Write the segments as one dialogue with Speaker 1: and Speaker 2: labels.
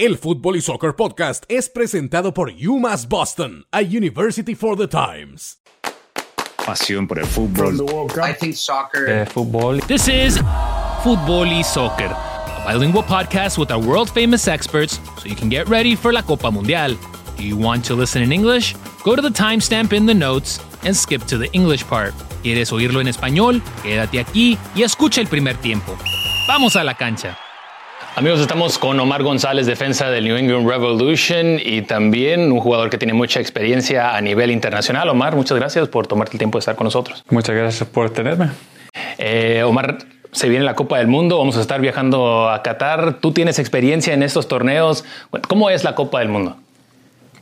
Speaker 1: El Fútbol y Soccer Podcast es presentado por UMass Boston, a University for the Times.
Speaker 2: Pasión por el fútbol.
Speaker 3: I think soccer.
Speaker 4: de fútbol.
Speaker 5: This is Fútbol y Soccer, a bilingual podcast with our world famous experts so you can get ready for la Copa Mundial. Do you want to listen in English? Go to the timestamp in the notes and skip to the English part. ¿Quieres oírlo en español? Quédate aquí y escucha el primer tiempo. Vamos a la cancha. Amigos, estamos con Omar González, defensa del New England Revolution y también un jugador que tiene mucha experiencia a nivel internacional. Omar, muchas gracias por tomarte el tiempo de estar con nosotros.
Speaker 4: Muchas gracias por tenerme.
Speaker 5: Eh, Omar, se viene la Copa del Mundo, vamos a estar viajando a Qatar. Tú tienes experiencia en estos torneos. ¿Cómo es la Copa del Mundo?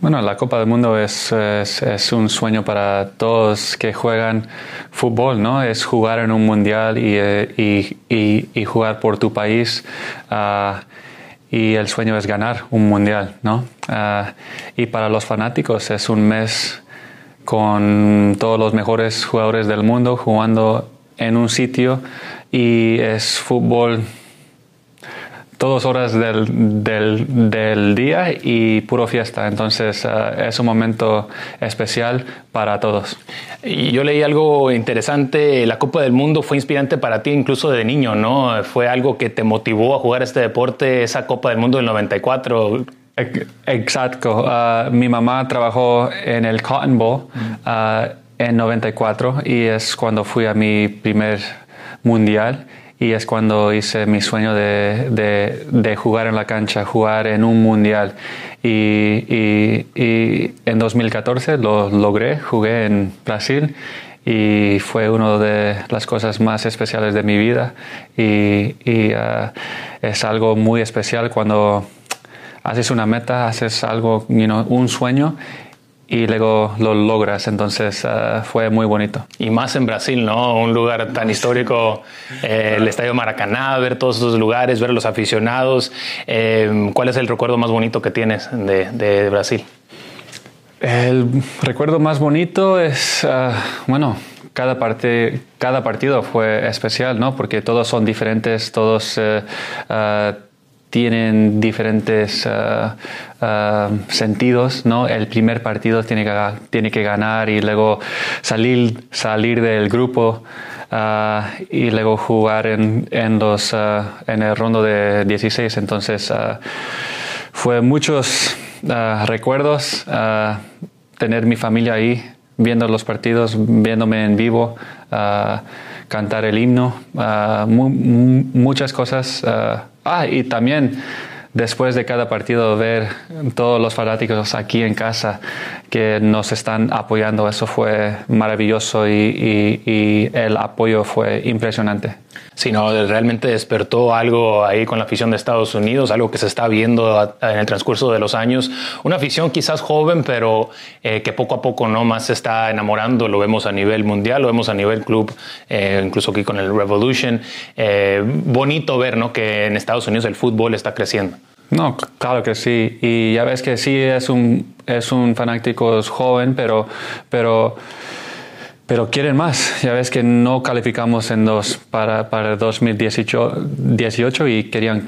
Speaker 4: Bueno, la Copa del Mundo es, es, un sueño para todos que juegan fútbol, ¿no? Es jugar en un mundial y, eh, y, y, jugar por tu país. Uh, y el sueño es ganar un mundial, ¿no? Uh, y para los fanáticos es un mes con todos los mejores jugadores del mundo jugando en un sitio y es fútbol todas horas del, del, del, día y puro fiesta. Entonces uh, es un momento especial para todos.
Speaker 5: Y yo leí algo interesante, la Copa del Mundo fue inspirante para ti incluso de niño, ¿no? Fue algo que te motivó a jugar este deporte, esa Copa del Mundo del 94.
Speaker 4: Exacto. Uh, mi mamá trabajó en el Cotton Bowl uh, en 94 y es cuando fui a mi primer mundial y es cuando hice mi sueño de, de, jugar en la cancha, jugar en un mundial. Y, y, y, en 2014 lo logré, jugué en Brasil y fue una de las cosas más especiales de mi vida. Y, uh, es algo muy especial cuando haces una meta, haces algo, you un sueño y luego lo logras. Entonces uh, fue muy bonito.
Speaker 5: Y más en Brasil, ¿no? Un lugar tan histórico, eh, el Estadio Maracaná, ver todos esos lugares, ver a los aficionados. Eh, ¿Cuál es el recuerdo más bonito que tienes de, de Brasil?
Speaker 4: El recuerdo más bonito es, uh, bueno, cada, parte, cada partido fue especial, ¿no? Porque todos son diferentes, todos... Uh, tienen diferentes uh, uh, sentidos, ¿no? El primer partido tiene que, tiene que ganar y luego salir, salir del grupo uh, y luego jugar en, en, los, en el rondo de 16. Entonces, fue muchos recuerdos tener mi familia ahí, viendo los partidos, viéndome en vivo, cantar el himno, mu muchas cosas Ah, y también después de cada partido ver todos los fanáticos aquí en casa que nos están apoyando, eso fue maravilloso y, y, y el apoyo fue impresionante.
Speaker 5: Sí, no, realmente despertó algo ahí con la afición de Estados Unidos, algo que se está viendo en el transcurso de los años. Una afición quizás joven, pero eh, que poco a poco no más se está enamorando. Lo vemos a nivel mundial, lo vemos a nivel club, eh, incluso aquí con el Revolution. Eh, bonito ver ¿no? que en Estados Unidos el fútbol está creciendo.
Speaker 4: No, claro que sí. Y ya ves que sí es un, es un fanático joven, pero, pero pero quieren más. Ya ves que no calificamos en dos para, para 2018 18 y querían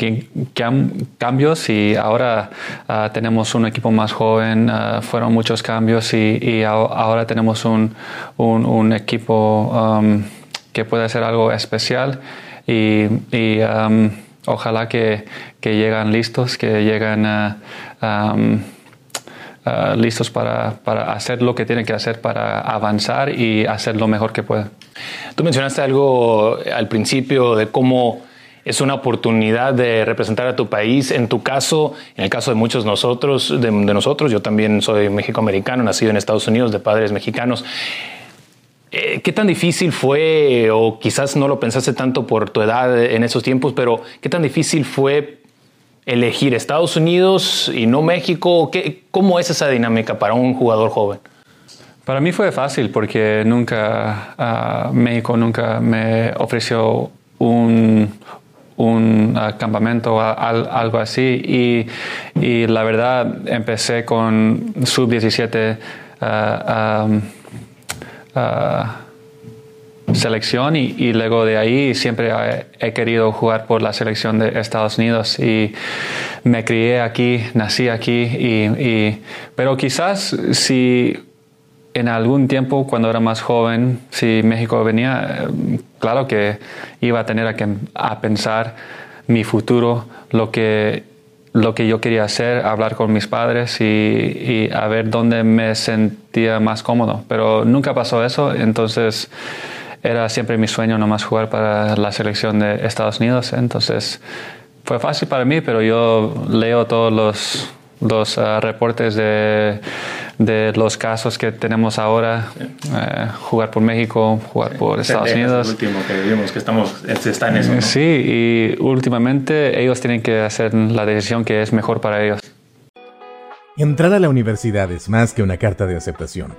Speaker 4: cambios y ahora uh, tenemos un equipo más joven, uh, fueron muchos cambios y, y ahora tenemos un, un, equipo um, que puede hacer algo especial y, y um, ojalá que, que llegan listos, que llegan... Uh, uh, listos para, para, hacer lo que tienen que hacer para avanzar y hacer lo mejor que puedan.
Speaker 5: Tú mencionaste algo al principio de cómo es una oportunidad de representar a tu país. En tu caso, en el caso de muchos nosotros, de, de nosotros, yo también soy mexicoamericano, nacido en Estados Unidos, de padres mexicanos. Eh, ¿Qué tan difícil fue, o quizás no lo pensaste tanto por tu edad en esos tiempos, pero qué tan difícil fue elegir Estados Unidos y no México? ¿Qué, ¿Cómo es esa dinámica para un jugador joven?
Speaker 4: Para mí fue fácil porque nunca, uh, México nunca me ofreció un, un uh, campamento o algo así y, y, la verdad empecé con sub-17 uh, selección y, luego de ahí siempre he, querido jugar por la selección de Estados Unidos y me crié aquí, nací aquí, y, pero quizás si en algún tiempo cuando era más joven, si México venía, claro que iba a tener que a pensar mi futuro, lo que lo que yo quería hacer, hablar con mis padres y, a ver dónde me sentía más cómodo. Pero nunca pasó eso, entonces era siempre mi sueño nomás jugar para la selección de Estados Unidos. Entonces fue fácil para mí, pero yo leo todos los los ah, reportes de, de, los casos que tenemos ahora, eh, jugar por México, jugar por Estados Unidos.
Speaker 5: Es el último que vimos, que estamos, está en eso.
Speaker 4: Sí, y últimamente ellos tienen que hacer la decisión que es mejor para ellos.
Speaker 1: Entrar a la universidad es más que una carta de aceptación.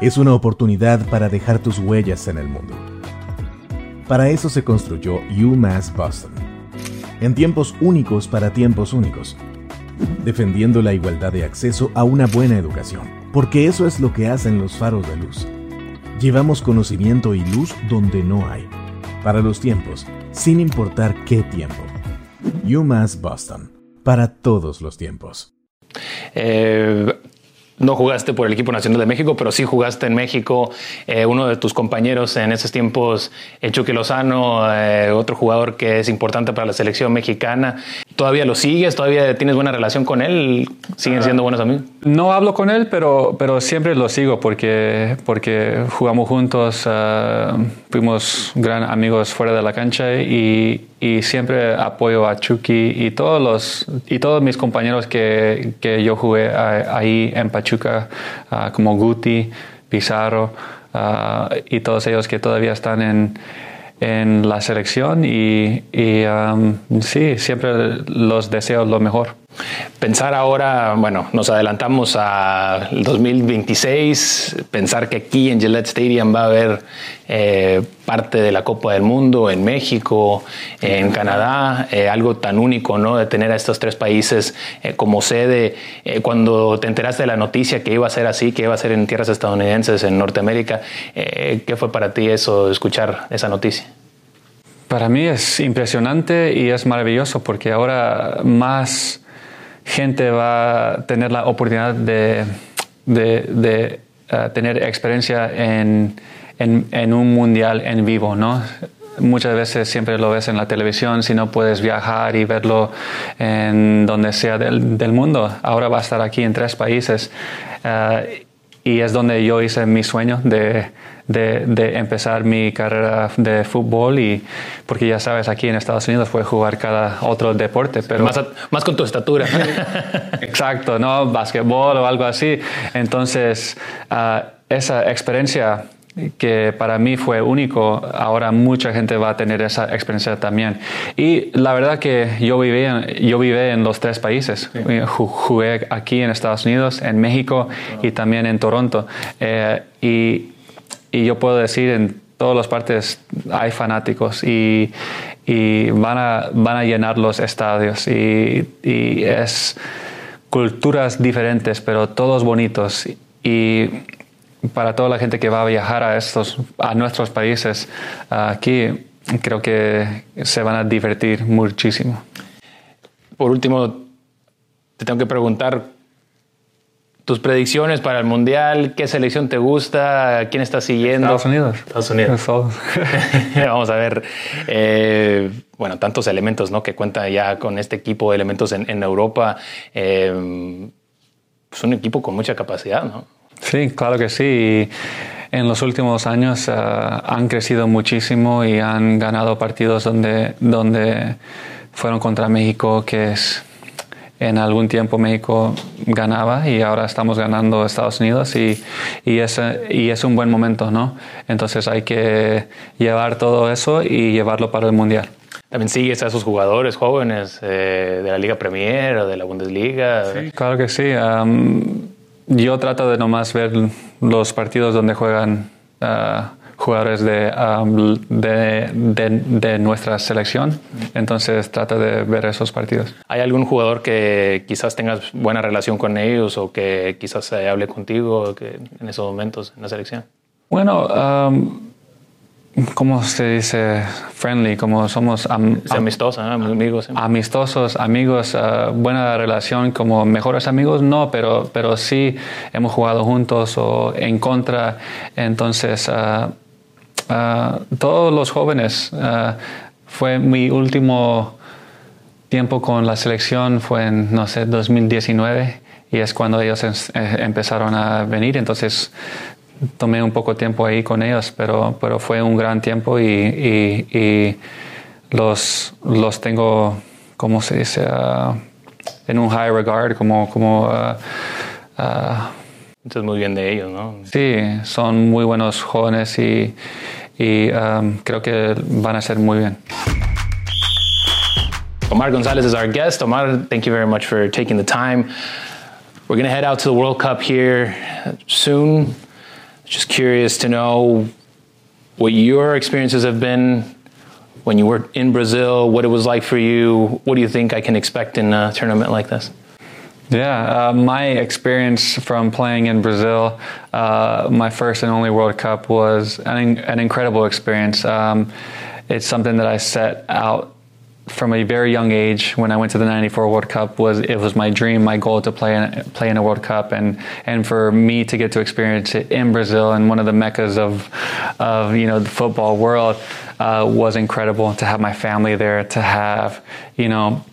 Speaker 1: Es una oportunidad para dejar tus huellas en el mundo. Para eso se construyó UMass Boston. En tiempos únicos para tiempos únicos defendiendo la igualdad de acceso a una buena educación, porque eso es lo que hacen los faros de luz. Llevamos conocimiento y luz donde no hay, para los tiempos, sin importar qué tiempo. UMass Boston, para todos los tiempos.
Speaker 5: Eh, no jugaste por el equipo nacional de México, pero sí jugaste en México. Eh, uno de tus compañeros en esos tiempos, el Chucky Lozano, eh, otro jugador que es importante para la selección mexicana. ¿Todavía lo sigues? ¿Todavía tienes buena relación con él? ¿Siguen siendo buenos amigos?
Speaker 4: No hablo con él, pero, pero siempre lo sigo porque, porque jugamos juntos, uh, fuimos gran amigos fuera de la cancha y, y, siempre apoyo a Chucky y todos, los, y todos mis compañeros que, que yo jugué ahí en Pachuca, uh, como Guti, Pizarro uh, y todos ellos que todavía están en en la selección y, um, sí, siempre los deseo lo mejor.
Speaker 5: Pensar ahora, bueno, nos adelantamos al 2026, pensar que aquí en Gillette Stadium va a haber eh, parte de la Copa del Mundo en México, en Canadá, eh, algo tan único, ¿no? De tener a estos tres países eh, como sede. cuando te enteraste de la noticia que iba a ser así, que iba a ser en tierras estadounidenses, en Norteamérica, ¿qué fue para ti eso, escuchar esa noticia?
Speaker 4: Para mí es impresionante y es maravilloso porque ahora más gente va a tener la oportunidad de, de, eh, tener experiencia en, en, un mundial en vivo, ¿no? Muchas veces siempre lo ves en la televisión, si no puedes viajar y verlo en donde sea del, del mundo. Ahora va a estar aquí en tres países eh, y es donde yo hice mi sueño de de, empezar mi carrera de fútbol y porque ya sabes aquí en Estados Unidos puedes jugar cada otro deporte pero
Speaker 5: más, más con tu estatura.
Speaker 4: Exacto no básquetbol o algo así. Entonces ah, esa experiencia que para mí fue único, ahora mucha gente va a tener esa experiencia también. Y la verdad que yo viví en, yo viví en los tres países. Jugué aquí en Estados Unidos, en México y también en Toronto. Eh, y y yo puedo decir en todas las partes hay fanáticos y, y van, a, van a llenar los estadios y, y, es culturas diferentes pero todos bonitos y para toda la gente que va a viajar a estos a nuestros países aquí creo que se van a divertir muchísimo
Speaker 5: por último te tengo que preguntar tus predicciones para el Mundial, qué selección te gusta, quién estás siguiendo.
Speaker 4: Estados Unidos.
Speaker 5: Estados Unidos. Vamos a ver, eh, bueno, tantos elementos ¿no? que cuenta ya con este equipo de elementos en, Europa. Eh, es un equipo con mucha capacidad, ¿no?
Speaker 4: Sí, claro que sí. en los últimos años eh, han crecido muchísimo y han ganado partidos donde, donde fueron contra México, que es en algún tiempo México ganaba y ahora estamos ganando Estados Unidos y, y, es, y es un buen momento, ¿no? Entonces hay que llevar todo eso y llevarlo para el Mundial.
Speaker 5: ¿También sigues a esos jugadores jóvenes eh, de la Liga Premier o de la Bundesliga?
Speaker 4: Sí, claro que sí. Yo trato de nomás ver los partidos donde juegan uh, jugadores um, de, de, de, nuestra selección. Entonces trata de ver esos partidos.
Speaker 5: ¿Hay algún jugador que quizás tengas buena relación con ellos o que quizás se hable contigo que en esos momentos en la selección?
Speaker 4: Bueno, um, ¿cómo se dice? Friendly, como somos am-
Speaker 5: amistosa, ¿no? amigos.
Speaker 4: amistosos, amigos, ah, buena relación, como mejores amigos, no, pero, pero sí hemos jugado juntos o en contra. Entonces, ah, todos los jóvenes, fue mi último tiempo con la selección, fue en, no sé, 2019, y es cuando ellos es- eh, empezaron a venir, entonces tomé un poco tiempo ahí con ellos, pero, pero fue un gran tiempo y, y- y los, los tengo, ¿cómo se dice? Ah, en un high regard, como... como ah, ah,
Speaker 5: Entonces, muy bien de ellos, ¿no?
Speaker 4: sí, son muy buenos jóvenes y, y um, creo que van a ser muy bien.
Speaker 5: Omar Gonzalez is our guest. Omar, thank you very much for taking the time. We're going to head out to the World Cup here soon. Just curious to know what your experiences have been when you were in Brazil, what it was like for you. What do you think I can expect in a tournament like this?
Speaker 4: Yeah, uh, my experience from playing in Brazil, uh, my first and only World Cup, was an, an incredible experience. Um, it's something that I set out from a very young age when I went to the '94 World Cup. Was it was my dream, my goal to play in, play in a World Cup, and and for me to get to experience it in Brazil and one of the meccas of of you know the football world uh, was incredible. To have my family there, to have you know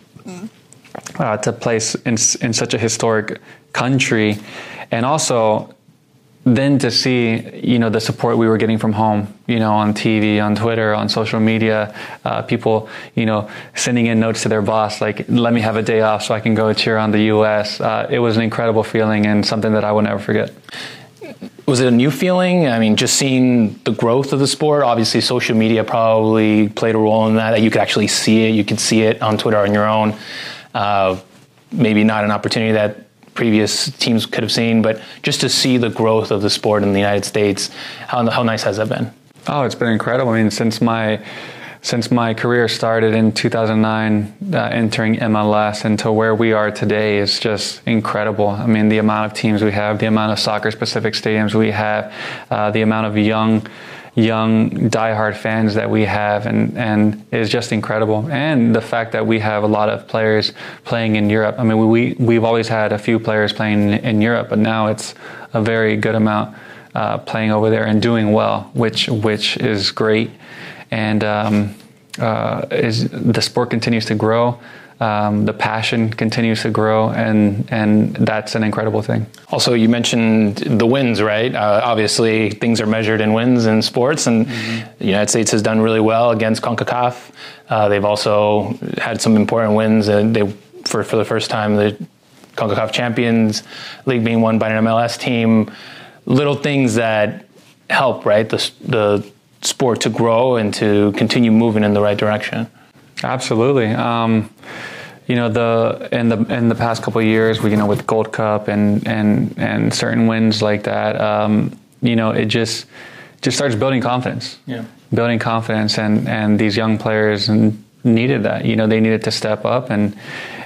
Speaker 4: uh, to place in, in such a historic country, and also then to see you know the support we were getting from home, you know, on TV, on Twitter, on social media, uh, people you know sending in notes to their boss like, "Let me have a day off so I can go cheer on the U.S." Uh, it was an incredible feeling and something that I will never forget.
Speaker 5: Was it a new feeling? I mean, just seeing the growth of the sport. Obviously, social media probably played a role in that. That you could actually see it. You could see it on Twitter on your own. Uh, maybe not an opportunity that previous teams could have seen, but just to see the growth of the sport in the United States. How how nice has that been?
Speaker 4: Oh, it's been incredible. I mean, since my since my career started in 2009, uh, entering MLS, and to where we are today is just incredible. I mean, the amount of teams we have, the amount of soccer-specific stadiums we have, uh, the amount of young young diehard fans that we have and and is just incredible. And the fact that we have a lot of players playing in Europe. I mean we we've always had a few players playing in Europe but now it's a very good amount uh, playing over there and doing well which which is great. And um, uh, is the sport continues to grow um, the passion continues to grow and and that's an incredible thing
Speaker 5: Also, you mentioned the wins, right? Uh, obviously, things are measured in wins in sports, and the United States has done really well against CONCACAF. Uh, they've also had some important wins, and they, for for the first time, the CONCACAF Champions League being won by an MLS team. Little things that help, right? The the sport to grow and to continue moving in the right direction.
Speaker 4: Absolutely. Um, you know the in the in the past couple of years, we you know with Gold Cup and and and certain wins like that, um, you know it just just starts building confidence.
Speaker 5: Yeah.
Speaker 4: Building confidence, and and these young players and needed that. You know they needed to step up and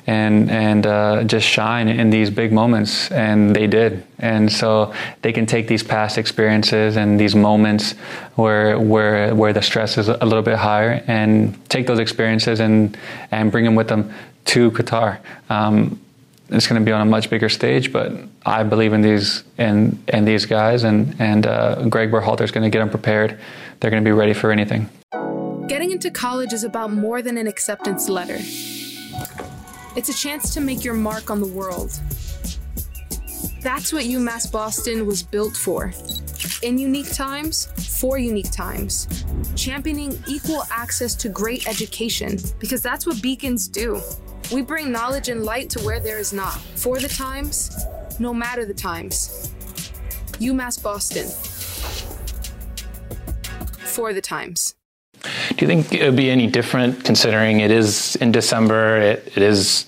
Speaker 4: and and uh, just shine in these big moments, and they did. And so they can take these past experiences and these moments where where where the stress is a little bit higher, and take those experiences and and bring them with them to Qatar. Um, it's going to be on a much bigger stage, but I believe in these in in these guys, and and uh, Greg Berhalter is going to get them prepared. They're going to be ready for anything.
Speaker 6: Into college is about more than an acceptance letter. It's a chance to make your mark on the world. That's what UMass Boston was built for. In unique times, for unique times. Championing equal access to great education, because that's what beacons do. We bring knowledge and light to where there is not. For the times, no matter the times. UMass Boston. For the times.
Speaker 5: Do you think it would be any different considering it is in December? It, it is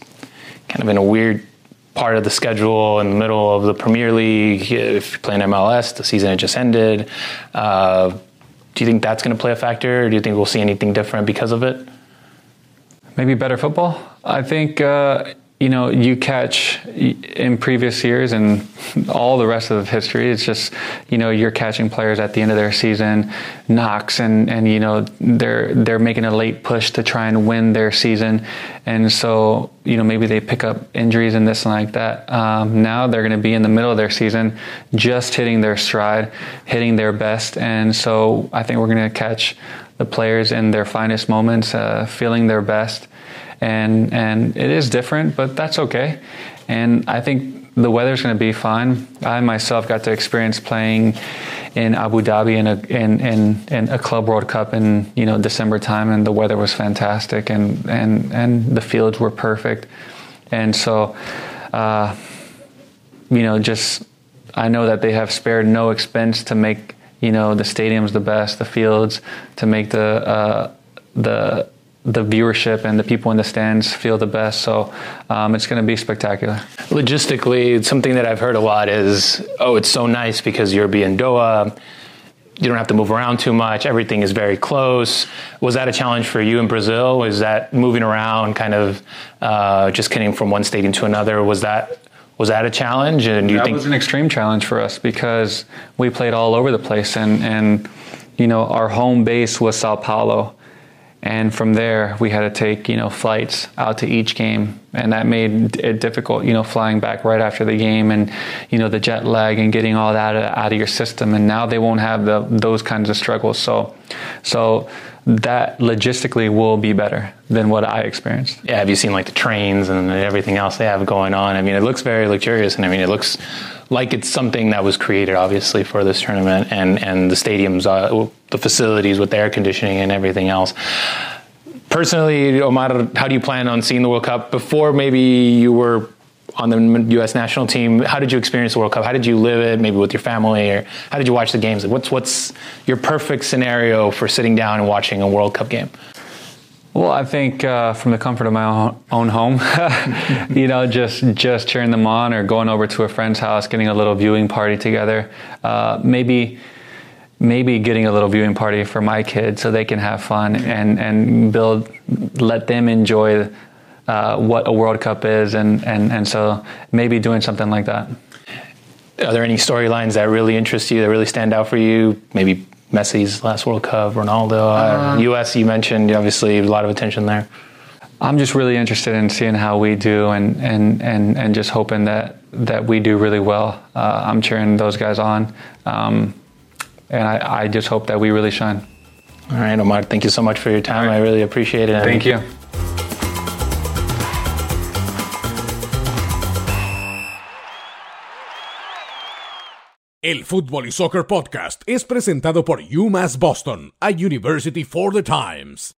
Speaker 5: kind of in a weird part of the schedule in the middle of the Premier League. If you're playing MLS, the season had just ended. Uh, do you think that's going to play a factor, or do you think we'll see anything different because of it?
Speaker 4: Maybe better football. I think uh, you know, you catch in previous years and all the rest of history. It's just, you know, you're catching players at the end of their season, knocks, and and you know they're they're making a late push to try and win their season, and so you know maybe they pick up injuries and this and like that. Um, now they're going to be in the middle of their season, just hitting their stride, hitting their best, and so I think we're going to catch the players in their finest moments, uh, feeling their best and and it is different, but that's okay. And I think the weather's going to be fine. I myself got to experience playing in Abu Dhabi in a in, in, in a Club World Cup in you know December time, and the weather was fantastic, and and and the fields were perfect, and so. Uh, you know, just I know that they have spared no expense to make you know the stadiums the best, the fields, to make the uh, the the viewership and the people in the stands feel the best. So um, it's going to be spectacular.
Speaker 5: Logistically, something that I've heard a lot is, oh, it's so nice because you're being Doha. You don't have to move around too much. Everything is very close. Was that a challenge for you in Brazil? Was that moving around, kind of uh, just getting from one stadium to another? Was that was that a challenge?
Speaker 4: And that think- was an extreme challenge for us because we played all over the place, and and you know our home base was Sao Paulo and from there we had to take you know flights out to each game. And that made it difficult you know flying back right after the game and you know the jet lag and getting all that out of your system. And now they won't have the, those kinds of struggles. So so that logistically will be better than what I experienced.
Speaker 5: Yeah, have you seen like the trains and everything else they have going on? I mean, it looks very luxurious, and I mean, it looks like it's something that was created obviously for this tournament, and and the stadiums, uh, the facilities with air conditioning and everything else. Personally, Omar, how do you plan on seeing the World Cup? Before maybe you were on the U.S. national team. How did you experience the World Cup? How did you live it? Maybe with your family, or how did you watch the games? What's what's your perfect scenario for sitting down and watching a World Cup game?
Speaker 4: Well, I think uh, from the comfort of my own home, you know, just just cheering them on, or going over to a friend's house, getting a little viewing party together. Uh, maybe maybe getting a little viewing party for my kids so they can have fun and and build, let them enjoy uh, what a World Cup is, and, and, and so maybe doing something like that.
Speaker 5: Are there any storylines that really interest you, that really stand out for you? Maybe Messi's last World Cup, Ronaldo, uh, uh, U.S. You mentioned obviously a lot of attention there.
Speaker 4: I'm just really interested in seeing how we do, and and and, and just hoping that that we do really well. Uh, I'm cheering those guys on, um, and I, I, just hope that we really shine.
Speaker 5: All right, Omar. Thank you so much for your time. Right. I really appreciate it.
Speaker 4: Thank you.
Speaker 1: El Fútbol y Soccer Podcast es presentado por UMass Boston, a University for the Times.